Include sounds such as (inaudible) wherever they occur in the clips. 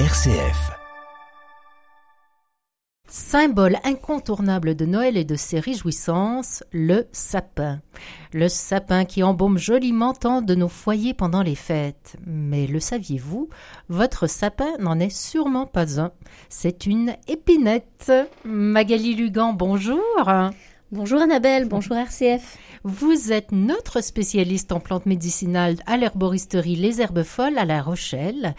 RCF. Symbole incontournable de Noël et de ses réjouissances, le sapin. Le sapin qui embaume joliment tant de nos foyers pendant les fêtes. Mais le saviez-vous? Votre sapin n'en est sûrement pas un. C'est une épinette. Magali Lugan, bonjour. Bonjour Annabelle, bonjour RCF. Vous êtes notre spécialiste en plantes médicinales à l'herboristerie Les Herbes Folles à La Rochelle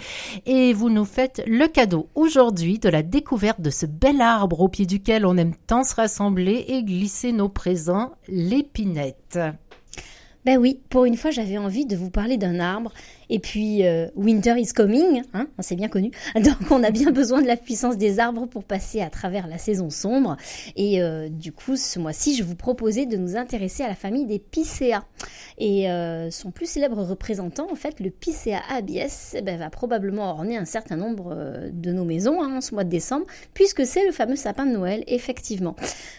et vous nous faites le cadeau aujourd'hui de la découverte de ce bel arbre au pied duquel on aime tant se rassembler et glisser nos présents, l'épinette. Ben oui, pour une fois j'avais envie de vous parler d'un arbre et puis, euh, Winter is coming, hein, c'est bien connu. (laughs) Donc, on a bien besoin de la puissance des arbres pour passer à travers la saison sombre. Et euh, du coup, ce mois-ci, je vous proposais de nous intéresser à la famille des Picea. Et euh, son plus célèbre représentant, en fait, le Picea abies, eh ben, va probablement orner un certain nombre de nos maisons hein, en ce mois de décembre, puisque c'est le fameux sapin de Noël, effectivement.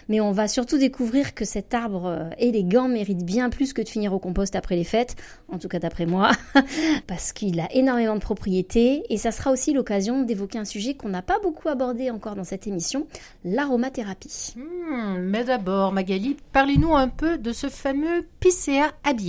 Mais on va surtout découvrir que cet arbre élégant mérite bien plus que de finir au compost après les fêtes, en tout cas d'après moi. (laughs) parce qu'il a énormément de propriétés et ça sera aussi l'occasion d'évoquer un sujet qu'on n'a pas beaucoup abordé encore dans cette émission, l'aromathérapie. Hmm, mais d'abord, Magali, parlez-nous un peu de ce fameux Picea abies.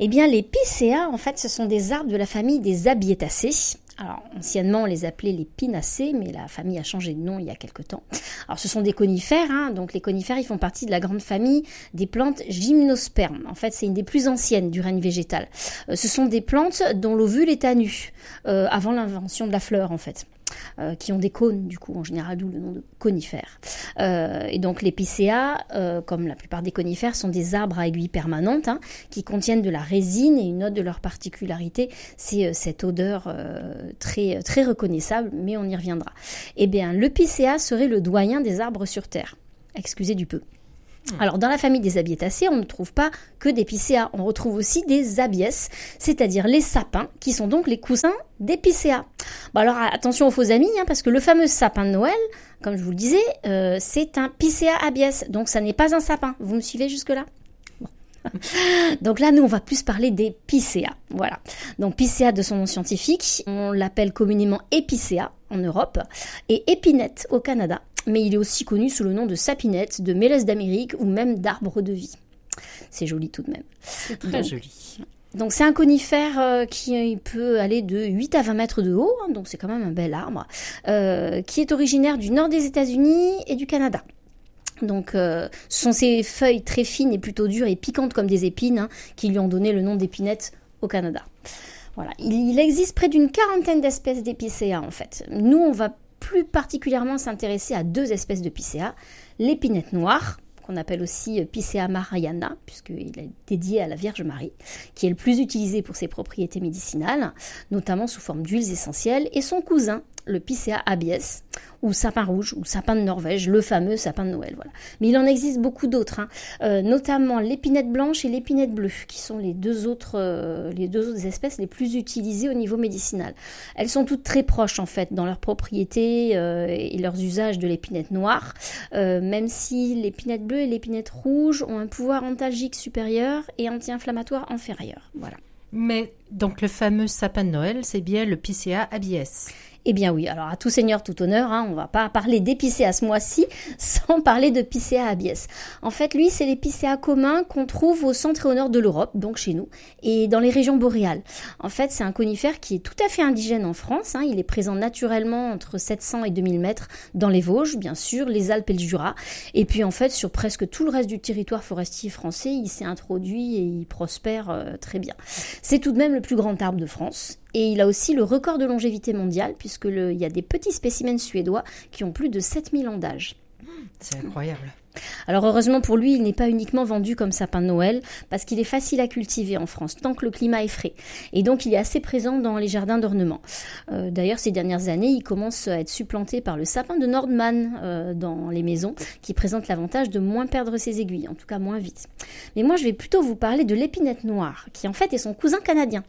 Eh bien, les Picea, en fait, ce sont des arbres de la famille des Abietacées. Alors, anciennement, on les appelait les pinacées, mais la famille a changé de nom il y a quelque temps. Alors, ce sont des conifères, hein, donc les conifères, ils font partie de la grande famille des plantes gymnospermes. En fait, c'est une des plus anciennes du règne végétal. Euh, ce sont des plantes dont l'ovule est à nu, euh, avant l'invention de la fleur, en fait. Euh, qui ont des cônes, du coup, en général, d'où le nom de conifères. Euh, et donc, les PCA, euh, comme la plupart des conifères, sont des arbres à aiguilles permanentes hein, qui contiennent de la résine et une autre de leur particularité, c'est cette odeur très, très reconnaissable, mais on y reviendra. Eh bien, le PCA serait le doyen des arbres sur Terre. Excusez du peu. Hmm. Alors dans la famille des abiétacées, on ne trouve pas que des picéas, on retrouve aussi des abies, c'est-à-dire les sapins, qui sont donc les cousins des picéas. Bon alors attention aux faux amis, hein, parce que le fameux sapin de Noël, comme je vous le disais, euh, c'est un picéa abies, donc ça n'est pas un sapin. Vous me suivez jusque-là? (laughs) Donc là, nous, on va plus parler des picéas. Voilà. Donc picéa de son nom scientifique, on l'appelle communément épicéa en Europe et épinette au Canada mais il est aussi connu sous le nom de sapinette, de mélèze d'Amérique ou même d'arbre de vie. C'est joli tout de même. C'est très joli. Donc c'est un conifère euh, qui peut aller de 8 à 20 mètres de haut, hein, donc c'est quand même un bel arbre, euh, qui est originaire du nord des États-Unis et du Canada. Donc, euh, ce sont ces feuilles très fines et plutôt dures et piquantes comme des épines hein, qui lui ont donné le nom d'épinette au Canada. Voilà. Il, il existe près d'une quarantaine d'espèces d'épicéas en fait. Nous, on va plus particulièrement s'intéresser à deux espèces de Picea, l'épinette noire, qu'on appelle aussi Picea mariana, puisqu'il est dédié à la Vierge Marie, qui est le plus utilisé pour ses propriétés médicinales, notamment sous forme d'huiles essentielles, et son cousin, le Picea abies, ou sapin rouge, ou sapin de Norvège, le fameux sapin de Noël. Voilà. Mais il en existe beaucoup d'autres, hein. euh, notamment l'épinette blanche et l'épinette bleue, qui sont les deux, autres, euh, les deux autres espèces les plus utilisées au niveau médicinal. Elles sont toutes très proches, en fait, dans leurs propriétés euh, et leurs usages de l'épinette noire, même si l'épinette bleue et l'épinette rouge ont un pouvoir antalgique supérieur et anti-inflammatoire inférieur. Voilà. Mais donc le fameux sapin de Noël, c'est bien le Picea abies. Eh bien oui, alors à tout seigneur, tout honneur, hein, on va pas parler d'épicéa ce mois-ci (laughs) sans parler de Picea abies. En fait, lui, c'est l'épicéa commun qu'on trouve au centre et au nord de l'Europe, donc chez nous, et dans les régions boréales. En fait, c'est un conifère qui est tout à fait indigène en France. Hein. il est présent naturellement entre 700 et 2000 mètres dans les Vosges, bien sûr, les Alpes et le Jura. Et puis en fait, sur presque tout le reste du territoire forestier français, il s'est introduit et il prospère euh, très bien. C'est tout de même le plus grand arbre de France et il a aussi le record de longévité mondiale, puisqu'il y a des petits spécimens suédois qui ont plus de 7000 ans d'âge. C'est incroyable. Alors heureusement pour lui, il n'est pas uniquement vendu comme sapin de Noël, parce qu'il est facile à cultiver en France, tant que le climat est frais. Et donc il est assez présent dans les jardins d'ornement. Euh, d'ailleurs, ces dernières années, il commence à être supplanté par le sapin de Nordman euh, dans les maisons, qui présente l'avantage de moins perdre ses aiguilles, en tout cas moins vite. Mais moi, je vais plutôt vous parler de l'épinette noire, qui en fait est son cousin canadien.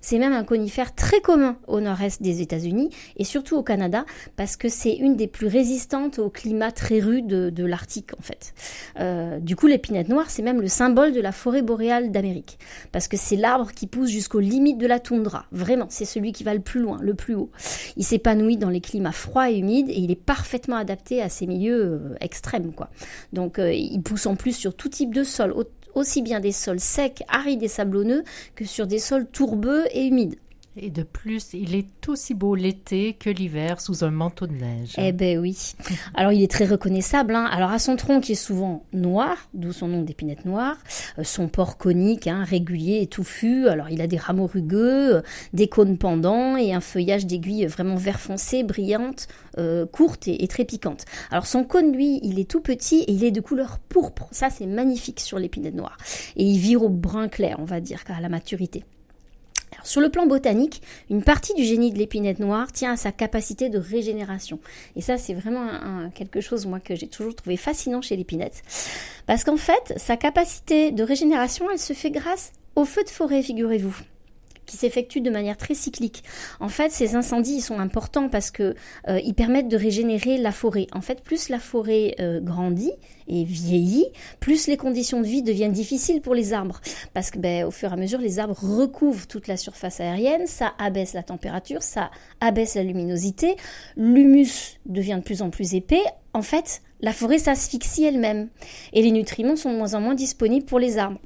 C'est même un conifère très commun au nord-est des États-Unis et surtout au Canada parce que c'est une des plus résistantes au climat très rude de, l'Arctique en fait. Euh, du coup, l'épinette noire, c'est même le symbole de la forêt boréale d'Amérique parce que c'est l'arbre qui pousse jusqu'aux limites de la toundra. Vraiment, c'est celui qui va le plus loin, le plus haut. Il s'épanouit dans les climats froids et humides et il est parfaitement adapté à ces milieux euh, extrêmes quoi. Donc, euh, il pousse en plus sur tout type de sol, aussi bien des sols secs, arides et sablonneux que sur des sols tourbeux et humides. Et de plus, il est aussi beau l'été que l'hiver sous un manteau de neige. Eh ben oui. Alors il est très reconnaissable. Hein. Alors à son tronc qui est souvent noir, d'où son nom d'épinette noire, euh, son port conique, hein, régulier et touffu. Alors il a des rameaux rugueux, euh, des cônes pendants et un feuillage d'aiguilles vraiment vert foncé, brillante, euh, courte et, et, très piquante. Alors son cône, lui, il est tout petit et il est de couleur pourpre. Ça c'est magnifique sur l'épinette noire. Et il vire au brun clair, on va dire, à la maturité sur le plan botanique, une partie du génie de l'épinette noire tient à sa capacité de régénération. Et ça, c'est vraiment quelque chose, moi, que j'ai toujours trouvé fascinant chez l'épinette. Parce qu'en fait, sa capacité de régénération, elle se fait grâce au feu de forêt, figurez-vous qui s'effectuent de manière très cyclique. En fait, ces incendies sont importants parce que euh, ils permettent de régénérer la forêt. En fait, plus la forêt euh, grandit et vieillit, plus les conditions de vie deviennent difficiles pour les arbres parce que ben, au fur et à mesure les arbres recouvrent toute la surface aérienne, ça abaisse la température, ça abaisse la luminosité, l'humus devient de plus en plus épais. En fait, la forêt s'asphyxie elle-même et les nutriments sont de moins en moins disponibles pour les arbres.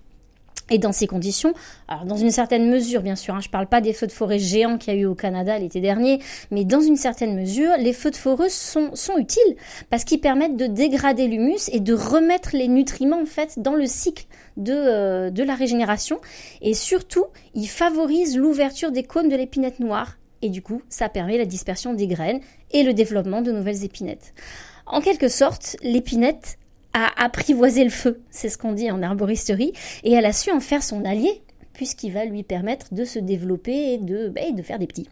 Et dans ces conditions, alors dans une certaine mesure, bien sûr, hein, je ne parle pas des feux de forêt géants qu'il y a eu au Canada l'été dernier, mais dans une certaine mesure, les feux de forêt sont, utiles parce qu'ils permettent de dégrader l'humus et de remettre les nutriments en fait dans le cycle euh, de la régénération. Et surtout, ils favorisent l'ouverture des cônes de l'épinette noire et du coup, ça permet la dispersion des graines et le développement de nouvelles épinettes. En quelque sorte, l'épinette a apprivoisé le feu, c'est ce qu'on dit en arboristerie, et elle a su en faire son allié, puisqu'il va lui permettre de se développer et de, bah, de faire des petits.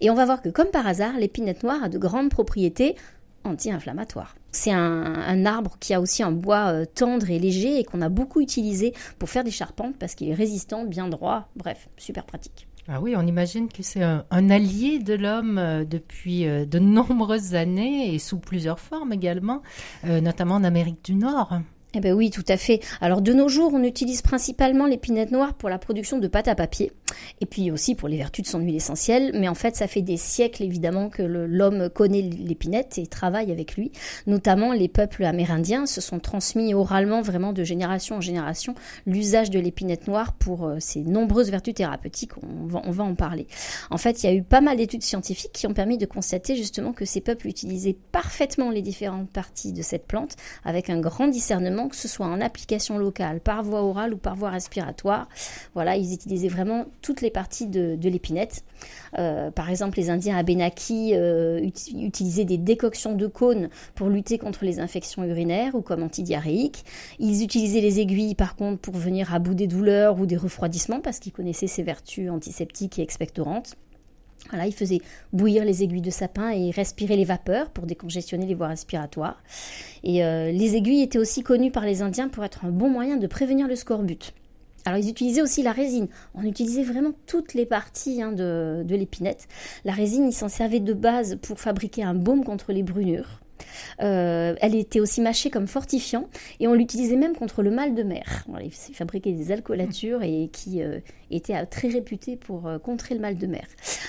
Et on va voir que comme par hasard, l'épinette noire a de grandes propriétés anti-inflammatoires. C'est un, arbre qui a aussi un bois euh, tendre et léger et qu'on a beaucoup utilisé pour faire des charpentes parce qu'il est résistant, bien droit, bref, super pratique. Ah oui, on imagine que c'est un, allié de l'homme euh, depuis euh, de (laughs) nombreuses années et sous plusieurs formes également, euh, notamment en Amérique du Nord. Eh bien oui, tout à fait. Alors de nos jours, on utilise principalement l'épinette noire pour la production de pâte à papier, et puis aussi pour les vertus de son huile essentielle, mais en fait ça fait des siècles évidemment que l'homme connaît l'épinette et travaille avec lui. Notamment les peuples amérindiens se sont transmis oralement vraiment de génération en génération l'usage de l'épinette noire pour euh, ses nombreuses vertus thérapeutiques, on va en parler. En fait, il y a eu pas mal d'études scientifiques qui ont permis de constater justement que ces peuples utilisaient parfaitement les différentes parties de cette plante avec un grand discernement que ce soit en application locale, par voie orale ou par voie respiratoire. Voilà, ils utilisaient vraiment toutes les parties de, l'épinette. Euh, par exemple, les Indiens Abenaki euh, utilisaient des décoctions de cônes pour lutter contre les infections urinaires ou comme antidiarrhéiques. Ils utilisaient les aiguilles, par contre, pour venir à bout des douleurs ou des refroidissements parce qu'ils connaissaient ses vertus antiseptiques et expectorantes. Voilà, il faisait bouillir les aiguilles de sapin et respirer les vapeurs pour décongestionner les voies respiratoires. Euh, les aiguilles étaient aussi connues par les Indiens pour être un bon moyen de prévenir le scorbut. Alors ils utilisaient aussi la résine. On utilisait vraiment toutes les parties hein, de, de l'épinette. La résine, ils s'en servaient de base pour fabriquer un baume contre les brûlures. Euh, elle était aussi mâchée comme fortifiant et on l'utilisait même contre le mal de mer. il fabriquait des alcoolatures et qui euh, étaient très réputés pour euh, contrer le mal de mer.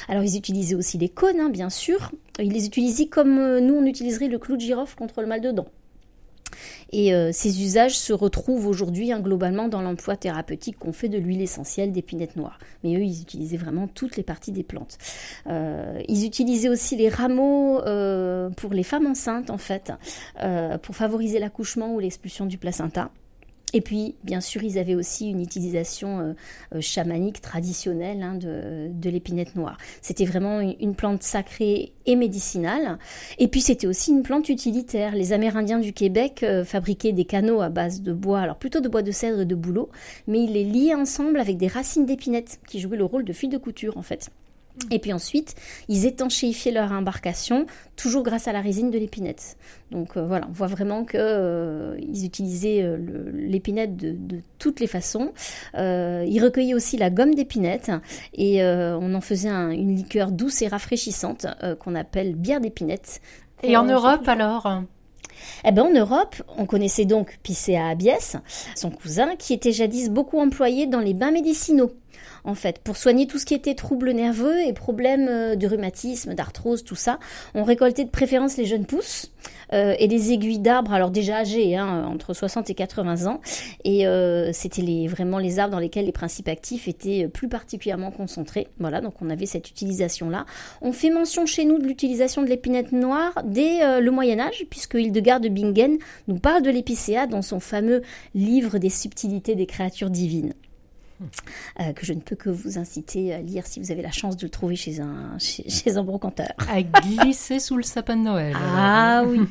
Alors ils utilisaient aussi les cônes, hein, bien sûr. Ils les utilisaient comme nous on utiliserait le clou de girofle contre le mal de dents. Et euh, ces usages se retrouvent aujourd'hui hein, globalement dans l'emploi thérapeutique qu'on fait de l'huile essentielle d'épinette noire. Mais eux, ils utilisaient vraiment toutes les parties des plantes. Euh, ils utilisaient aussi les rameaux euh, pour les femmes enceintes, en fait, pour favoriser l'accouchement ou l'expulsion du placenta. Et puis, bien sûr, ils avaient aussi une utilisation euh, euh, chamanique traditionnelle hein, de, l'épinette noire. C'était vraiment une, plante sacrée et médicinale. Et puis, c'était aussi une plante utilitaire. Les Amérindiens du Québec euh, fabriquaient des canaux à base de bois, alors plutôt de bois de cèdre et de bouleau, mais ils les liaient ensemble avec des racines d'épinette qui jouaient le rôle de fil de couture, en fait. Et puis ensuite, ils étanchéifiaient leur embarcation, toujours grâce à la résine de l'épinette. Donc euh, voilà, on voit vraiment qu'ils euh, utilisaient euh, l'épinette de, toutes les façons. ils recueillaient aussi la gomme d'épinette et on en faisait une liqueur douce et rafraîchissante qu'on appelle bière d'épinette. Et en Europe alors? Eh ben, en Europe, on connaissait donc Picea abies, son cousin, qui était jadis beaucoup employé dans les bains médicinaux en fait, pour soigner tout ce qui était troubles nerveux et problèmes euh, de rhumatisme, d'arthrose, tout ça. On récoltait de préférence les jeunes pousses euh, et des aiguilles d'arbres, alors déjà âgés, hein, entre 60 et 80 ans. Et euh, c'était les, vraiment les arbres dans lesquels les principes actifs étaient plus particulièrement concentrés. Voilà, donc on avait cette utilisation-là. On fait mention chez nous de l'utilisation de l'épinette noire dès le Moyen Âge, puisque Hildegard de Bingen nous parle de l'épicéa dans son fameux livre des subtilités des créatures divines. Euh, que je ne peux que vous inciter à lire si vous avez la chance de le trouver chez un, chez, (laughs) un brocanteur. À glisser sous le sapin de Noël. Ah oui. (laughs)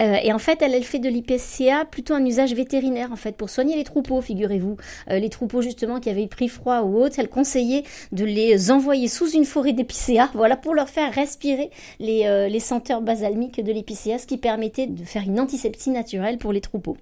Euh, et en fait, elle, elle fait de l'IPCA plutôt un usage vétérinaire, en fait, pour soigner les troupeaux, figurez-vous. Euh, les troupeaux, justement, qui avaient pris froid ou autre, elle conseillait de les envoyer sous une forêt d'épicéa, (laughs) voilà, pour leur faire respirer les, les senteurs basalmiques de l'épicéa, ce qui permettait de faire une antisepsie naturelle pour les troupeaux.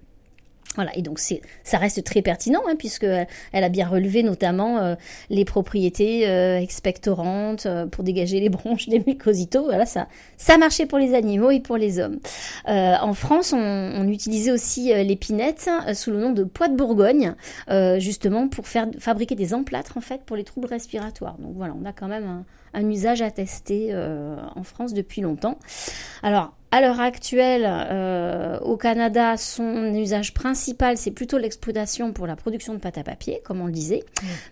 Voilà, et donc c'est, ça reste très pertinent, hein, puisque elle a bien relevé notamment euh, les propriétés euh, expectorantes euh, pour dégager les (laughs) bronches des mucositos. Voilà, ça, ça marchait pour les animaux et pour les hommes. en France, on, on utilisait aussi l'épinette sous le nom de poids de Bourgogne, justement pour faire fabriquer des emplâtres en fait pour les troubles respiratoires. Donc voilà, on a quand même un, un usage attesté en France depuis longtemps. Alors à l'heure actuelle, euh, au Canada, son usage principal, c'est plutôt l'exploitation pour la production de pâte à papier, comme on le disait.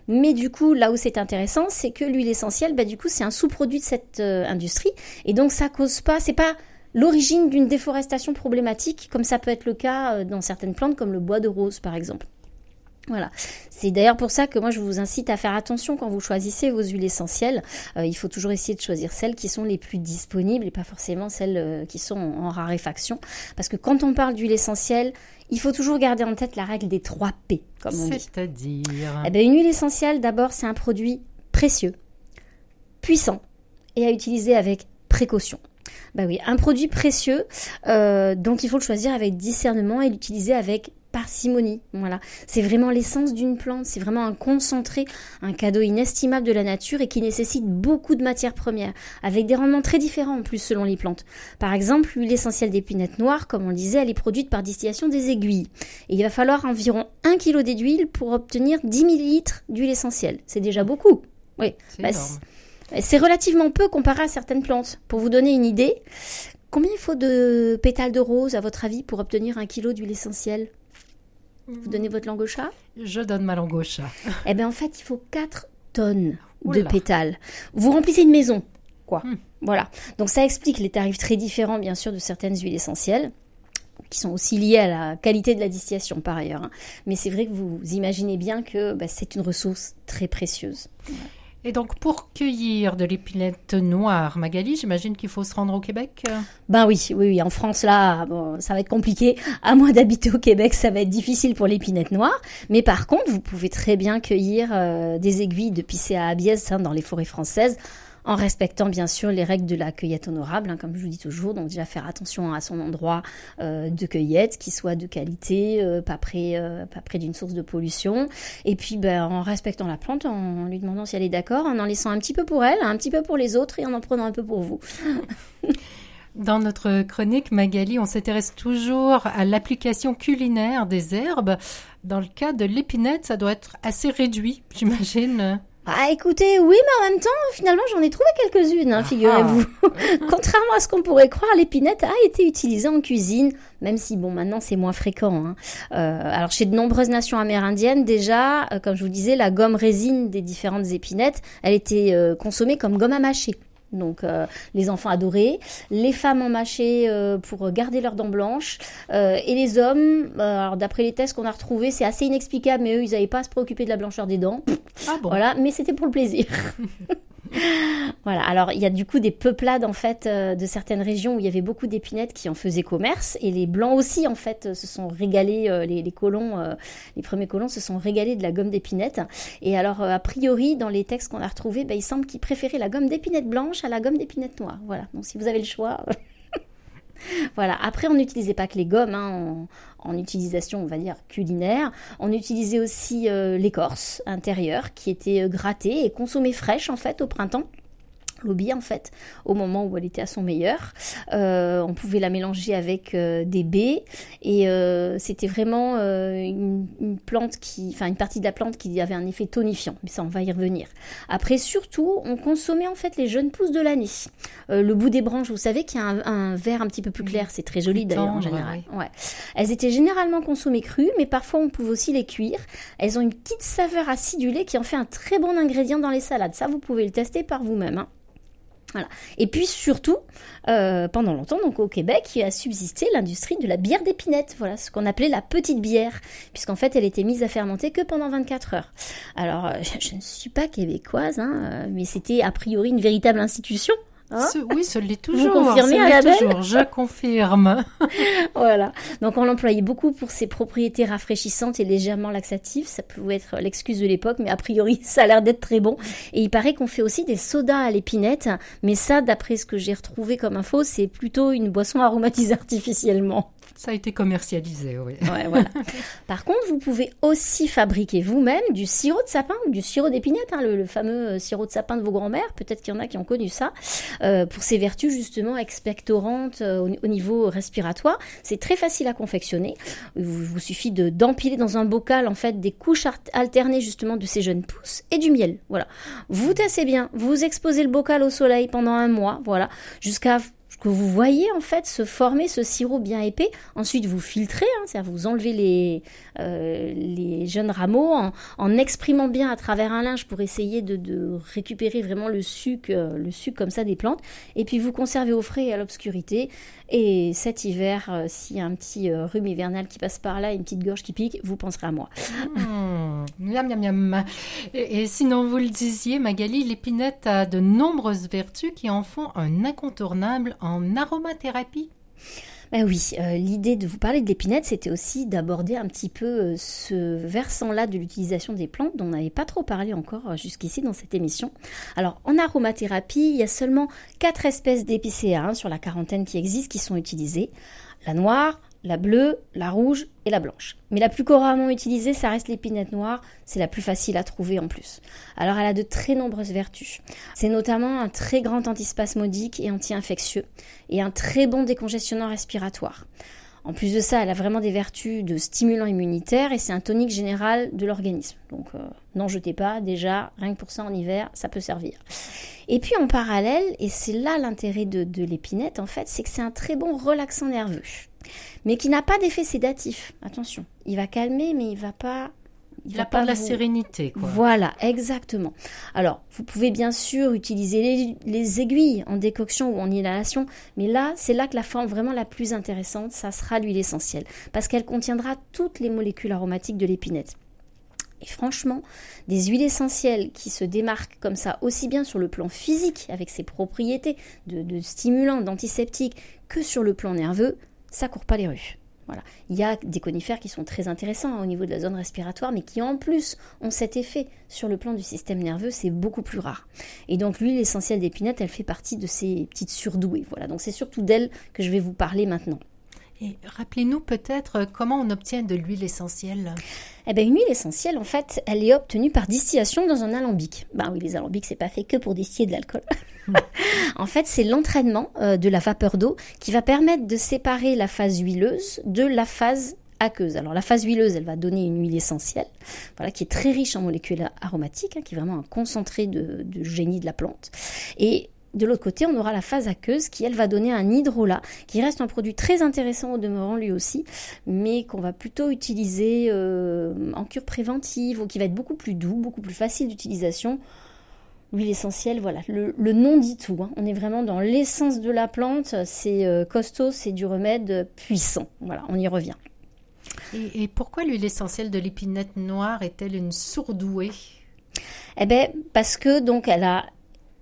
Mais du coup, là où c'est intéressant, c'est que l'huile essentielle, bah, du coup, c'est un sous-produit de cette euh, industrie. Et donc, ça cause pas, c'est pas l'origine d'une déforestation problématique, comme ça peut être le cas euh, dans certaines plantes, comme le bois de rose, par exemple. Voilà. C'est d'ailleurs pour ça que moi je vous incite à faire attention quand vous choisissez vos huiles essentielles. Euh, il faut toujours essayer de choisir celles qui sont les plus disponibles et pas forcément celles euh, qui sont en, raréfaction. Parce que quand on parle d'huile essentielle, il faut toujours garder en tête la règle des 3 P, comme on dit. C'est-à-dire eh bien, Une huile essentielle, d'abord, c'est un produit précieux, puissant et à utiliser avec précaution. Bah oui, un produit précieux, euh, donc il faut le choisir avec discernement et l'utiliser avec parcimonie. Voilà, c'est vraiment l'essence d'une plante, c'est vraiment un concentré, un cadeau inestimable de la nature et qui nécessite beaucoup de matières premières, avec des rendements très différents en plus selon les plantes. Par exemple, l'huile essentielle d'épinette noire, comme on le disait, elle est produite par distillation des aiguilles. Et il va falloir environ 1 kg d'huile pour obtenir 10 ml d'huile essentielle. C'est déjà beaucoup. Oui, bah, c'est relativement peu comparé à certaines plantes. Pour vous donner une idée, combien il faut de pétales de rose, à votre avis, pour obtenir un kilo d'huile essentielle? Vous donnez votre langue au chat Je donne ma langue au chat. (laughs) eh bien, en fait, il faut 4 tonnes de pétales. Vous remplissez une maison, quoi. Hmm. Voilà. Donc, ça explique les tarifs très différents, bien sûr, de certaines huiles essentielles qui sont aussi liées à la qualité de la distillation par ailleurs. Hein. Mais c'est vrai que vous imaginez bien que bah, c'est une ressource très précieuse. Et donc, pour cueillir de l'épinette noire, Magali, j'imagine qu'il faut se rendre au Québec Ben oui, oui, oui. En France, là, ça va être compliqué. À moins d'habiter au Québec, ça va être difficile pour l'épinette noire. Mais par contre, vous pouvez très bien cueillir euh, des aiguilles de Picea abies hein, dans les forêts françaises en respectant bien sûr les règles de la cueillette honorable, hein, comme je vous dis toujours. Donc déjà faire attention à son endroit euh, de cueillette, qui soit de qualité, euh, pas près, euh, près d'une source de pollution. Et puis ben, en respectant la plante, en lui demandant si elle est d'accord, en en laissant un petit peu pour elle, un petit peu pour les autres et en en prenant un peu pour vous. (laughs) Dans notre chronique, Magali, on s'intéresse toujours à l'application culinaire des herbes. Dans le cas de l'épinette, ça doit être assez réduit, j'imagine. Ah écoutez, oui, mais en même temps, finalement, j'en ai trouvé quelques-unes, hein, figurez-vous. Ah. (laughs) Contrairement à ce qu'on pourrait croire, l'épinette a été utilisée en cuisine, même si, bon, maintenant, c'est moins fréquent. Hein. Euh, alors, chez de nombreuses nations amérindiennes, déjà, euh, comme je vous disais, la gomme résine des différentes épinettes, elle était euh, consommée comme gomme à mâcher. Donc euh, les enfants adoraient, les femmes en mâchaient euh, pour garder leurs dents blanches, euh, et les hommes, alors d'après les tests qu'on a retrouvés, c'est assez inexplicable, mais eux ils n'avaient pas à se préoccuper de la blancheur des dents. Ah bon? Voilà, mais c'était pour le plaisir. (laughs) voilà. Alors il y a du coup des peuplades en fait euh, de certaines régions où il y avait beaucoup d'épinettes qui en faisaient commerce et les blancs aussi en fait se sont régalés. Euh, les, colons, euh, les premiers colons se sont régalés de la gomme d'épinette. Et alors a priori dans les textes qu'on a retrouvés, ben, il semble qu'ils préféraient la gomme d'épinette blanche à la gomme d'épinette noire. Voilà. Donc si vous avez le choix. (laughs) Voilà. Après, on n'utilisait pas que les gommes hein, en, utilisation, on va dire, culinaire. On utilisait aussi euh, l'écorce intérieure qui était euh, grattée et consommée fraîche, en fait, au printemps lobby en fait au moment où elle était à son meilleur. Euh, on pouvait la mélanger avec euh, des baies et euh, c'était vraiment une, plante qui, enfin une partie de la plante qui avait un effet tonifiant. Mais ça on va y revenir. Après surtout on consommait en fait les jeunes pousses de l'année. le bout des branches, vous savez qu'il y a un, vert un petit peu plus clair, c'est très joli d'ailleurs en général. Ouais. Elles étaient généralement consommées crues, mais parfois on pouvait aussi les cuire. Elles ont une petite saveur acidulée qui en fait un très bon ingrédient dans les salades. Ça vous pouvez le tester par vous-même. Hein. Et puis surtout, euh, pendant longtemps, donc au Québec, il a subsisté l'industrie de la bière d'épinette, voilà, ce qu'on appelait la petite bière, puisqu'en fait, elle était mise à fermenter que pendant 24 heures. Alors, euh, (laughs) je, ne suis pas québécoise, hein, euh, mais c'était a priori une véritable institution Hein oui, ce l'est toujours. Vous confirmez, toujours. Je confirme. (laughs) voilà. Donc, on l'employait beaucoup pour ses propriétés rafraîchissantes et légèrement laxatives. Ça pouvait être l'excuse de l'époque, mais a priori, (laughs) ça a l'air d'être très bon. Et il paraît qu'on fait aussi des sodas à l'épinette. Mais ça, d'après ce que j'ai retrouvé comme info, c'est plutôt une boisson aromatisée (laughs) artificiellement. Ça a été commercialisé, oui. (laughs) Par contre, vous pouvez aussi fabriquer vous-même du sirop de sapin ou du sirop d'épinette, hein, le, fameux euh, sirop de sapin de vos grands-mères. Peut-être qu'il y en a qui ont connu ça. Euh, pour ses vertus justement expectorantes euh, au, niveau respiratoire. C'est très facile à confectionner. Il vous, suffit de d'empiler dans un bocal en fait des couches alternées justement de ces jeunes pousses et du miel. Voilà. Vous tassez bien, vous exposez le bocal au soleil pendant un mois, voilà, jusqu'à que vous voyez en fait se former ce sirop bien épais. Ensuite, vous filtrez, hein, c'est-à-dire vous enlevez les, euh, les jeunes rameaux en, exprimant bien à travers un linge pour essayer de, récupérer vraiment le sucre, euh, le sucre comme ça des plantes. Et puis vous conservez au frais et à l'obscurité. Et cet hiver, euh, s'il y a un petit rhume hivernal qui passe par là, une petite gorge qui pique, vous penserez à moi. Mmh, miam, miam, miam. Et, et sinon, vous le disiez, Magali, l'épinette a de nombreuses vertus qui en font un incontournable en aromathérapie. Ben oui, euh, l'idée de vous parler de l'épinette, c'était aussi d'aborder un petit peu euh, ce versant-là de l'utilisation des plantes dont on n'avait pas trop parlé encore euh, jusqu'ici dans cette émission. Alors, en aromathérapie, il y a seulement quatre espèces d'épicéas hein, sur la quarantaine qui existent qui sont utilisées. La noire, la bleue, la rouge et la blanche. Mais la plus couramment utilisée, ça reste l'épinette noire, c'est la plus facile à trouver en plus. Alors elle a de très nombreuses vertus. C'est notamment un très grand antispasmodique et anti-infectieux, et un très bon décongestionnant respiratoire. En plus de ça, elle a vraiment des vertus de stimulant immunitaire et c'est un tonique général de l'organisme. Donc euh, n'en jetez pas, déjà, rien que pour ça en hiver, ça peut servir. Et puis en parallèle, et c'est là l'intérêt de, de l'épinette en fait, c'est que c'est un très bon relaxant nerveux mais qui n'a pas d'effet sédatif. Attention, il va calmer, mais il va pas. Il n'a pas de la sérénité. Quoi. Voilà, exactement. Alors, vous pouvez bien sûr utiliser les, aiguilles en décoction ou en inhalation, mais là, c'est là que la forme vraiment la plus intéressante, ça sera l'huile essentielle, parce qu'elle contiendra toutes les molécules aromatiques de l'épinette. Et franchement, des huiles essentielles qui se démarquent comme ça, aussi bien sur le plan physique, avec ses propriétés de, de stimulants, d'antiseptiques, que sur le plan nerveux, ça court pas les rues. Voilà. Il y a des conifères qui sont très intéressants hein, au niveau de la zone respiratoire, mais qui en plus ont cet effet sur le plan du système nerveux, c'est beaucoup plus rare. Et donc l'huile essentielle d'épinette, elle fait partie de ces petites surdouées. Voilà, donc c'est surtout d'elle que je vais vous parler maintenant. Et rappelez-nous peut-être comment on obtient de l'huile essentielle. Eh bien, une huile essentielle, en fait, elle est obtenue par distillation dans un alambic. Ben oui, les alambics, c'est pas fait que pour distiller de l'alcool. (laughs) en fait, c'est l'entraînement euh, de la vapeur d'eau qui va permettre de séparer la phase huileuse de la phase aqueuse. Alors la phase huileuse, elle va donner une huile essentielle, voilà, qui est très riche en molécules aromatiques, hein, qui est vraiment un concentré de, de génie de la plante. Et de l'autre côté, on aura la phase aqueuse qui, elle, va donner un hydrolat, qui reste un produit très intéressant au demeurant lui aussi, mais qu'on va plutôt utiliser euh, en cure préventive ou qui va être beaucoup plus doux, beaucoup plus facile d'utilisation. L'huile essentielle, voilà, le, nom dit tout. Hein. On est vraiment dans l'essence de la plante, c'est euh, costaud, c'est du remède puissant. Voilà, on y revient. Et, et pourquoi l'huile essentielle de l'épinette noire est-elle une sourdouée? Eh bien, parce que donc elle a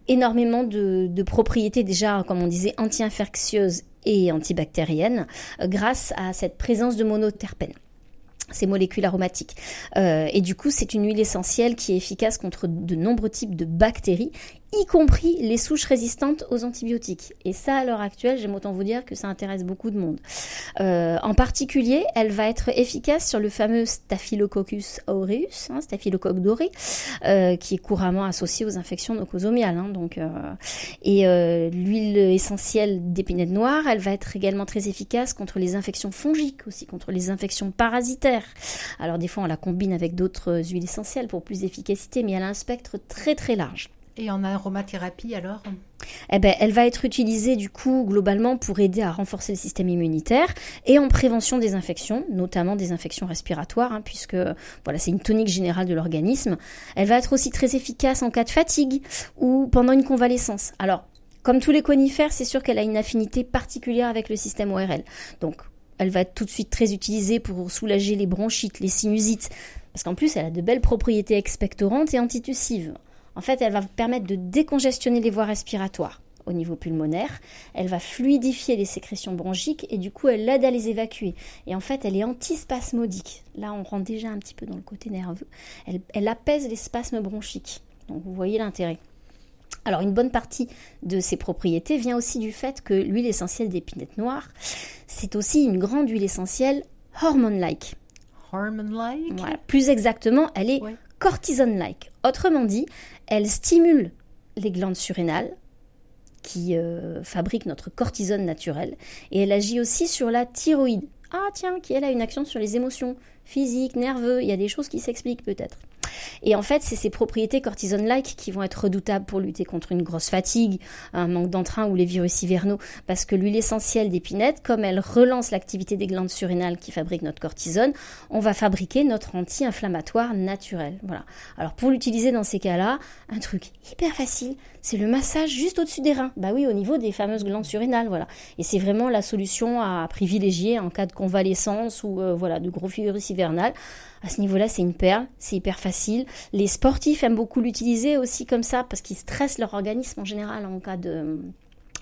énormément de, propriétés déjà, comme on disait, anti-infectieuses et antibactériennes euh, grâce à cette présence de monoterpènes ces molécules aromatiques. Euh, et du coup, c'est une huile essentielle qui est efficace contre de nombreux types de bactéries y compris les souches résistantes aux antibiotiques. Et ça, à l'heure actuelle, j'aime autant vous dire que ça intéresse beaucoup de monde. Euh, en particulier, elle va être efficace sur le fameux Staphylococcus aureus, hein, doré, euh, qui est couramment associé aux infections nocosomiales. Hein, donc, euh, et euh, l'huile essentielle d'épinette noire, elle va être également très efficace contre les infections fongiques, aussi contre les infections parasitaires. Alors des fois, on la combine avec d'autres huiles essentielles pour plus d'efficacité, mais elle a un spectre très très large. Et en aromathérapie alors eh ben, elle va être utilisée du coup globalement pour aider à renforcer le système immunitaire et en prévention des infections, notamment des infections respiratoires, hein, puisque voilà c'est une tonique générale de l'organisme. Elle va être aussi très efficace en cas de fatigue ou pendant une convalescence. Alors comme tous les conifères, c'est sûr qu'elle a une affinité particulière avec le système ORL. Donc elle va être tout de suite très utilisée pour soulager les bronchites, les sinusites, parce qu'en plus elle a de belles propriétés expectorantes et antitussives. En fait, elle va vous permettre de décongestionner les voies respiratoires au niveau pulmonaire, elle va fluidifier les sécrétions bronchiques et du coup elle aide à les évacuer. Et en fait elle est antispasmodique. Là on rentre déjà un petit peu dans le côté nerveux. Elle, apaise les spasmes bronchiques. Donc vous voyez l'intérêt. Alors une bonne partie de ses propriétés vient aussi du fait que l'huile essentielle d'épinette noire, c'est aussi une grande huile essentielle hormone-like. Hormone-like? Plus exactement, elle est cortisone-like. Autrement dit, elle stimule les glandes surrénales qui euh, fabriquent notre cortisone naturel et elle agit aussi sur la thyroïde. Ah tiens, qui elle a une action sur les émotions physiques, nerveux, il y a des choses qui s'expliquent peut-être. Et en fait, c'est ces propriétés cortisone-like qui vont être redoutables pour lutter contre une grosse fatigue, un manque d'entrain ou les virus hivernaux, parce que l'huile essentielle d'épinette, comme elle relance l'activité des glandes surrénales qui fabriquent notre cortisone, on va fabriquer notre anti-inflammatoire naturel. Voilà. Alors pour l'utiliser dans ces cas-là, un truc hyper facile, c'est le massage juste au-dessus des reins. Bah oui, au niveau des fameuses glandes surrénales, voilà. Et c'est vraiment la solution à privilégier en cas de convalescence ou euh, voilà de gros virus hivernal. À ce niveau-là, c'est une perle, c'est hyper facile. Les sportifs aiment beaucoup l'utiliser aussi comme ça parce qu'ils stressent leur organisme en général en cas de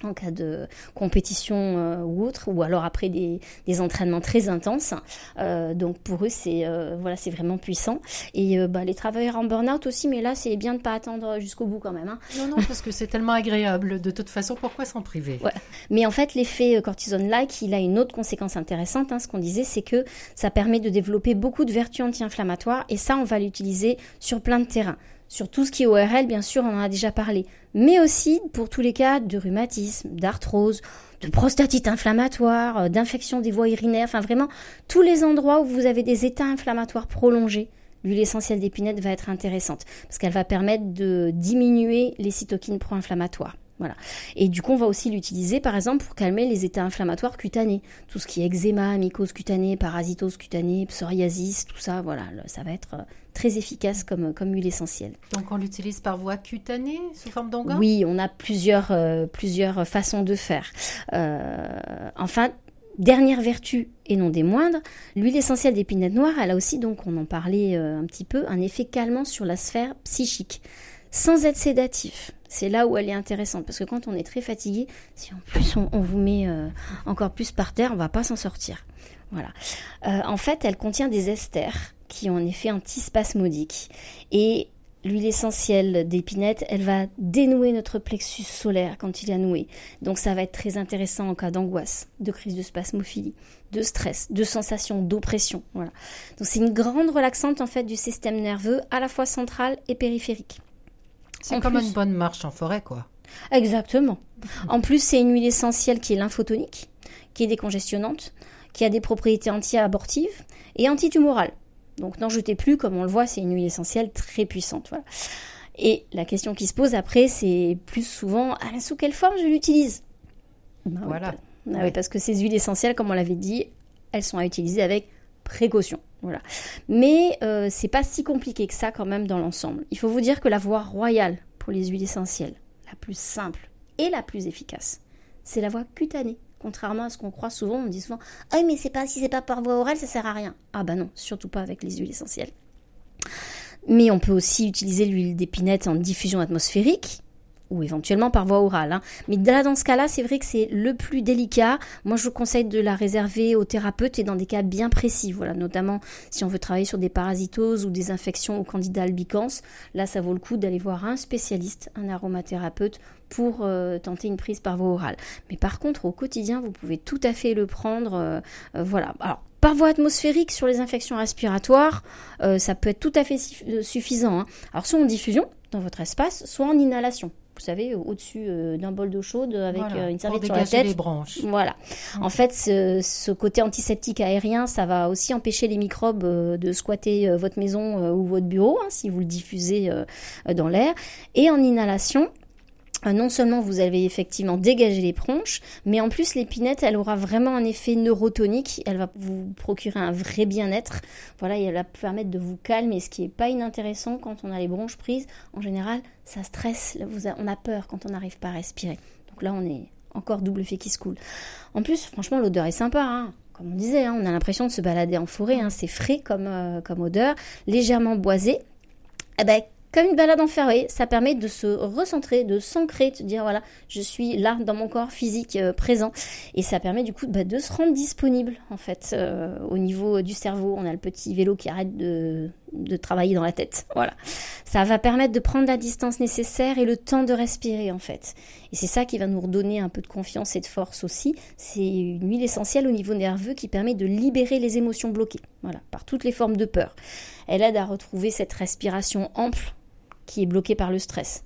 en cas de compétition euh, ou autre, ou alors après des, des entraînements très intenses. Euh, donc pour eux, c'est euh, voilà, c'est vraiment puissant. Et bah, les travailleurs en burn-out aussi, mais là, c'est bien de pas attendre jusqu'au bout quand même. Hein. Non, non, parce que c'est tellement agréable. De toute façon, pourquoi s'en priver? Ouais. Mais en fait, l'effet cortisone-like, il a une autre conséquence intéressante. Hein, ce qu'on disait, c'est que ça permet de développer beaucoup de vertus anti-inflammatoires, et ça, on va l'utiliser sur plein de terrains sur tout ce qui est ORL, bien sûr, on en a déjà parlé, mais aussi pour tous les cas de rhumatisme, d'arthrose, de prostatite inflammatoire, euh, d'infection des voies urinaires, enfin vraiment tous les endroits où vous avez des états inflammatoires prolongés. L'huile essentielle d'épinette va être intéressante parce qu'elle va permettre de diminuer les cytokines pro-inflammatoires. Voilà. Et du coup, on va aussi l'utiliser, par exemple, pour calmer les états inflammatoires cutanés. Tout ce qui est eczéma, mycose cutanée, parasitose cutanée, psoriasis, tout ça, voilà, ça va être euh, très efficace comme, comme huile essentielle. Donc on l'utilise par voie cutanée, sous forme d'onguent Oui, on a plusieurs, euh, plusieurs façons de faire. Euh, enfin, Dernière vertu, et non des moindres, l'huile essentielle d'épinette noire, elle a aussi, donc on en parlait un petit peu, un effet calmant sur la sphère psychique, sans être sédatif c'est là où elle est intéressante parce que quand on est très fatigué, si en plus on, vous met euh, encore plus par terre, on va pas s'en sortir. Voilà. Euh, en fait, elle contient des esters qui ont un effet antispasmodique et L'huile essentielle d'épinette, elle va dénouer notre plexus solaire quand il a noué. Donc ça va être très intéressant en cas d'angoisse, de crise de spasmophilie, de stress, de sensation d'oppression. Voilà. Donc c'est une grande relaxante en fait du système nerveux à la fois central et périphérique. C'est comme une bonne marche en forêt, quoi. Exactement. En plus, c'est une huile essentielle qui est lymphotonique, qui est décongestionnante, qui a des propriétés anti-abortives et antitumorales. Donc n'en jetez plus, comme on le voit, c'est une huile essentielle très puissante. Et la question qui se pose après, c'est plus souvent ah, sous quelle forme je l'utilise? Ben Voilà. Ah parce que ces huiles essentielles, comme on l'avait dit, elles sont à utiliser avec précaution. Mais euh, c'est pas si compliqué que ça quand même dans l'ensemble. Il faut vous dire que la voie royale pour les huiles essentielles, la plus simple et la plus efficace, c'est la voie cutanée. Contrairement à ce qu'on croit souvent, on dit souvent Ah mais c'est pas si c'est pas par voie orale, ça sert à rien. Ah bah non, surtout pas avec les huiles essentielles. Mais on peut aussi utiliser l'huile d'épinette en diffusion atmosphérique ou éventuellement par voie orale. Hein. Mais là, dans ce cas-là, c'est vrai que c'est le plus délicat. Moi, je vous conseille de la réserver aux thérapeutes et dans des cas bien précis. Voilà, notamment si on veut travailler sur des parasitoses ou des infections au candida albicans. Là, ça vaut le coup d'aller voir un spécialiste, un aromathérapeute pour euh, tenter une prise par voie orale. Mais par contre, au quotidien, vous pouvez tout à fait le prendre. Euh, euh, voilà. Alors, par voie atmosphérique sur les infections respiratoires, ça peut être tout à fait suffisant. Hein. Alors, soit en diffusion dans votre espace, soit en inhalation vous savez, au-dessus d'un bol d'eau chaude avec une serviette sur la tête. Les branches. Voilà. En fait, ce, côté antiseptique aérien, ça va aussi empêcher les microbes de squatter votre maison ou votre bureau, hein, si vous le diffusez dans l'air. Et en inhalation, euh, non seulement vous avez effectivement dégagé les bronches, mais en plus l'épinette, elle aura vraiment un effet neurotonique. Elle va vous procurer un vrai bien-être. Voilà, et elle va permettre de vous calmer, ce qui n'est pas inintéressant quand on a les bronches prises. En général, ça stresse. on a peur quand on n'arrive pas à respirer. Donc là, on est encore double fait qui se coule. En plus, franchement, l'odeur est sympa. Hein. comme on disait, hein, on a l'impression de se balader en forêt. Hein. c'est frais comme, euh, comme odeur, légèrement boisé. Eh ben, comme une balade en ça permet de se recentrer, de s'ancrer, de se dire voilà, je suis là dans mon corps physique euh, présent. Et ça permet du coup bah, de se rendre disponible en fait euh, au niveau du cerveau. On a le petit vélo qui arrête de, de travailler dans la tête. Voilà. Ça va permettre de prendre la distance nécessaire et le temps de respirer en fait. Et c'est ça qui va nous redonner un peu de confiance et de force aussi. C'est une huile essentielle au niveau nerveux qui permet de libérer les émotions bloquées. Voilà, par toutes les formes de peur. Elle aide à retrouver cette respiration ample qui est bloqué par le stress.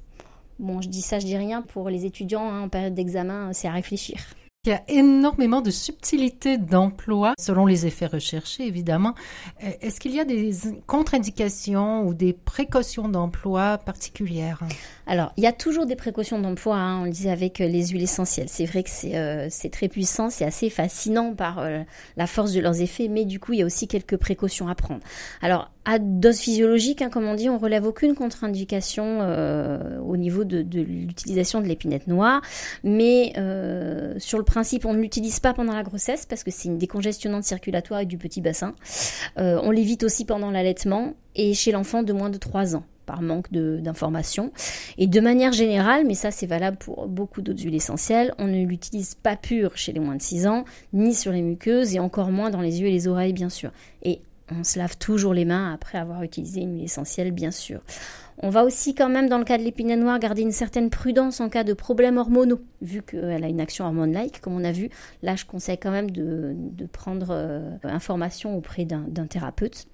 Bon, je dis ça, je dis rien. Pour les étudiants hein, en période d'examen, c'est à réfléchir. Il y a énormément de subtilité d'emploi selon les effets recherchés, évidemment. Est-ce qu'il y a des contre-indications ou des précautions d'emploi particulières? Alors, il y a toujours des précautions d'emploi, hein, on le disait avec euh, les huiles essentielles. C'est vrai que c'est euh, très puissant, c'est assez fascinant par euh, la force de leurs effets, mais du coup, il y a aussi quelques précautions à prendre. Alors, à dose physiologique, hein, comme on dit, on relève aucune contre-indication euh, au niveau de, l'utilisation de l'épinette noire, mais euh, sur le principe, on ne l'utilise pas pendant la grossesse parce que c'est une décongestionnante circulatoire et du petit bassin. Euh, on l'évite aussi pendant l'allaitement et chez l'enfant de moins de 3 ans par manque d'informations. Et de manière générale, mais ça c'est valable pour beaucoup d'autres huiles essentielles, on ne l'utilise pas pur chez les moins de 6 ans, ni sur les muqueuses, et encore moins dans les yeux et les oreilles, bien sûr. On se lave toujours les mains après avoir utilisé une huile essentielle, bien sûr. On va aussi quand même, dans le cas de l'épinette noire, garder une certaine prudence en cas de problèmes hormonaux, vu qu'elle a une action hormone-like, comme on a vu. Là, je conseille quand même de, prendre euh, information auprès d'un thérapeute.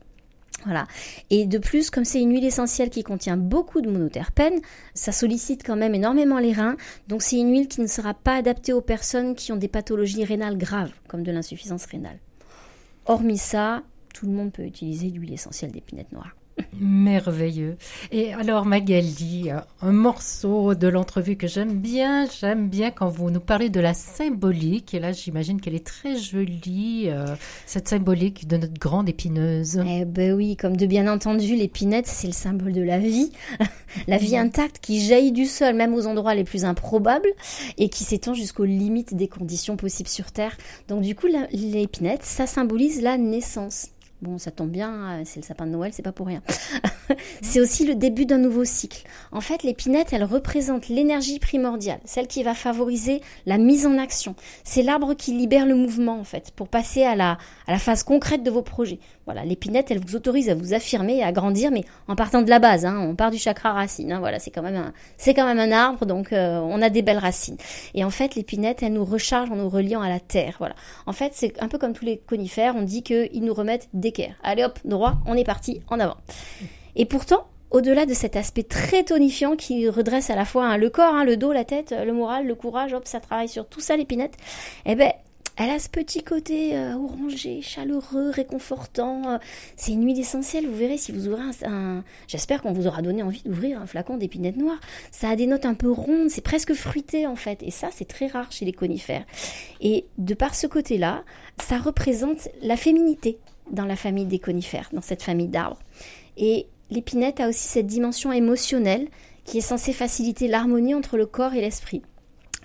Voilà. Et de plus, comme c'est une huile essentielle qui contient beaucoup de monoterpènes, ça sollicite quand même énormément les reins. Donc c'est une huile qui ne sera pas adaptée aux personnes qui ont des pathologies rénales graves, comme de l'insuffisance rénale. Hormis ça, tout le monde peut utiliser l'huile essentielle d'épinette noire. Merveilleux. Et alors Magali, un morceau de l'entrevue que j'aime bien, j'aime bien quand vous nous parlez de la symbolique, et là j'imagine qu'elle est très jolie, euh, cette symbolique de notre grande épineuse. Eh ben oui, comme de bien entendu, l'épinette c'est le symbole de la vie, (laughs) la vie intacte qui jaillit du sol, même aux endroits les plus improbables, et qui s'étend jusqu'aux limites des conditions possibles sur Terre. Donc du coup, l'épinette, ça symbolise la naissance Bon, ça tombe bien, euh, c'est le sapin de Noël, c'est pas pour rien. C'est aussi le début d'un nouveau cycle. En fait, l'épinette, elle représente l'énergie primordiale, celle qui va favoriser la mise en action. C'est l'arbre qui libère le mouvement, en fait, pour passer à la, phase concrète de vos projets. Voilà, l'épinette, elle vous autorise à vous affirmer et à grandir, mais en partant de la base. Hein, on part du chakra racine. Hein, voilà, c'est quand même un, c'est quand même un arbre, donc euh, on a des belles racines. Et en fait, l'épinette, elle nous recharge en nous reliant à la terre. Voilà. En fait, c'est un peu comme tous les conifères. On dit qu'ils nous remettent d'équerre. Allez hop, droit, on est parti, en avant. Et pourtant, au-delà de cet aspect très tonifiant qui redresse à la fois hein, le corps, hein, le dos, la tête, le moral, le courage, hop, ça travaille sur tout ça l'épinette. Eh ben, elle a ce petit côté euh, orangé, chaleureux, réconfortant. Euh, c'est une huile essentielle, vous verrez si vous ouvrez un... J'espère qu'on vous aura donné envie d'ouvrir un flacon d'épinette noire. Ça a des notes un peu rondes, c'est presque fruité en fait. Et ça, c'est très rare chez les conifères. Et de par ce côté-là, ça représente la féminité dans la famille des conifères, dans cette famille d'arbres. Et l'épinette a aussi cette dimension émotionnelle qui est censée faciliter l'harmonie entre le corps et l'esprit.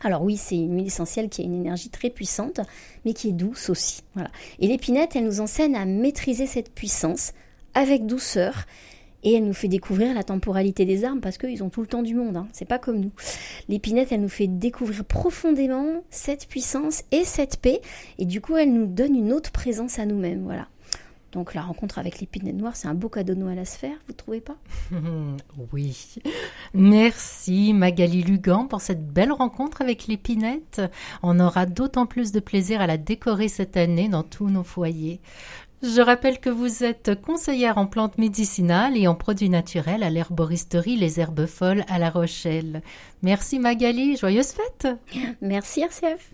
Alors oui, c'est une huile essentielle qui a une énergie très puissante, mais qui est douce aussi. Et l'épinette, elle nous enseigne à maîtriser cette puissance avec douceur et elle nous fait découvrir la temporalité des arbres parce qu'ils ont tout le temps du monde. Hein. C'est pas comme nous. L'épinette, elle nous fait découvrir profondément cette puissance et cette paix, et du coup, elle nous donne une autre présence à nous-mêmes. Voilà. Donc la rencontre avec l'épinette noire, c'est un beau cadeau de Noël à se faire, vous ne trouvez pas? (laughs) Oui. Merci Magali Lugan pour cette belle rencontre avec l'épinette. On aura d'autant plus de plaisir à la décorer cette année dans tous nos foyers. Je rappelle que vous êtes conseillère en plantes médicinales et en produits naturels à l'herboristerie Les Herbes Folles à La Rochelle. Merci Magali, joyeuses fêtes Merci RCF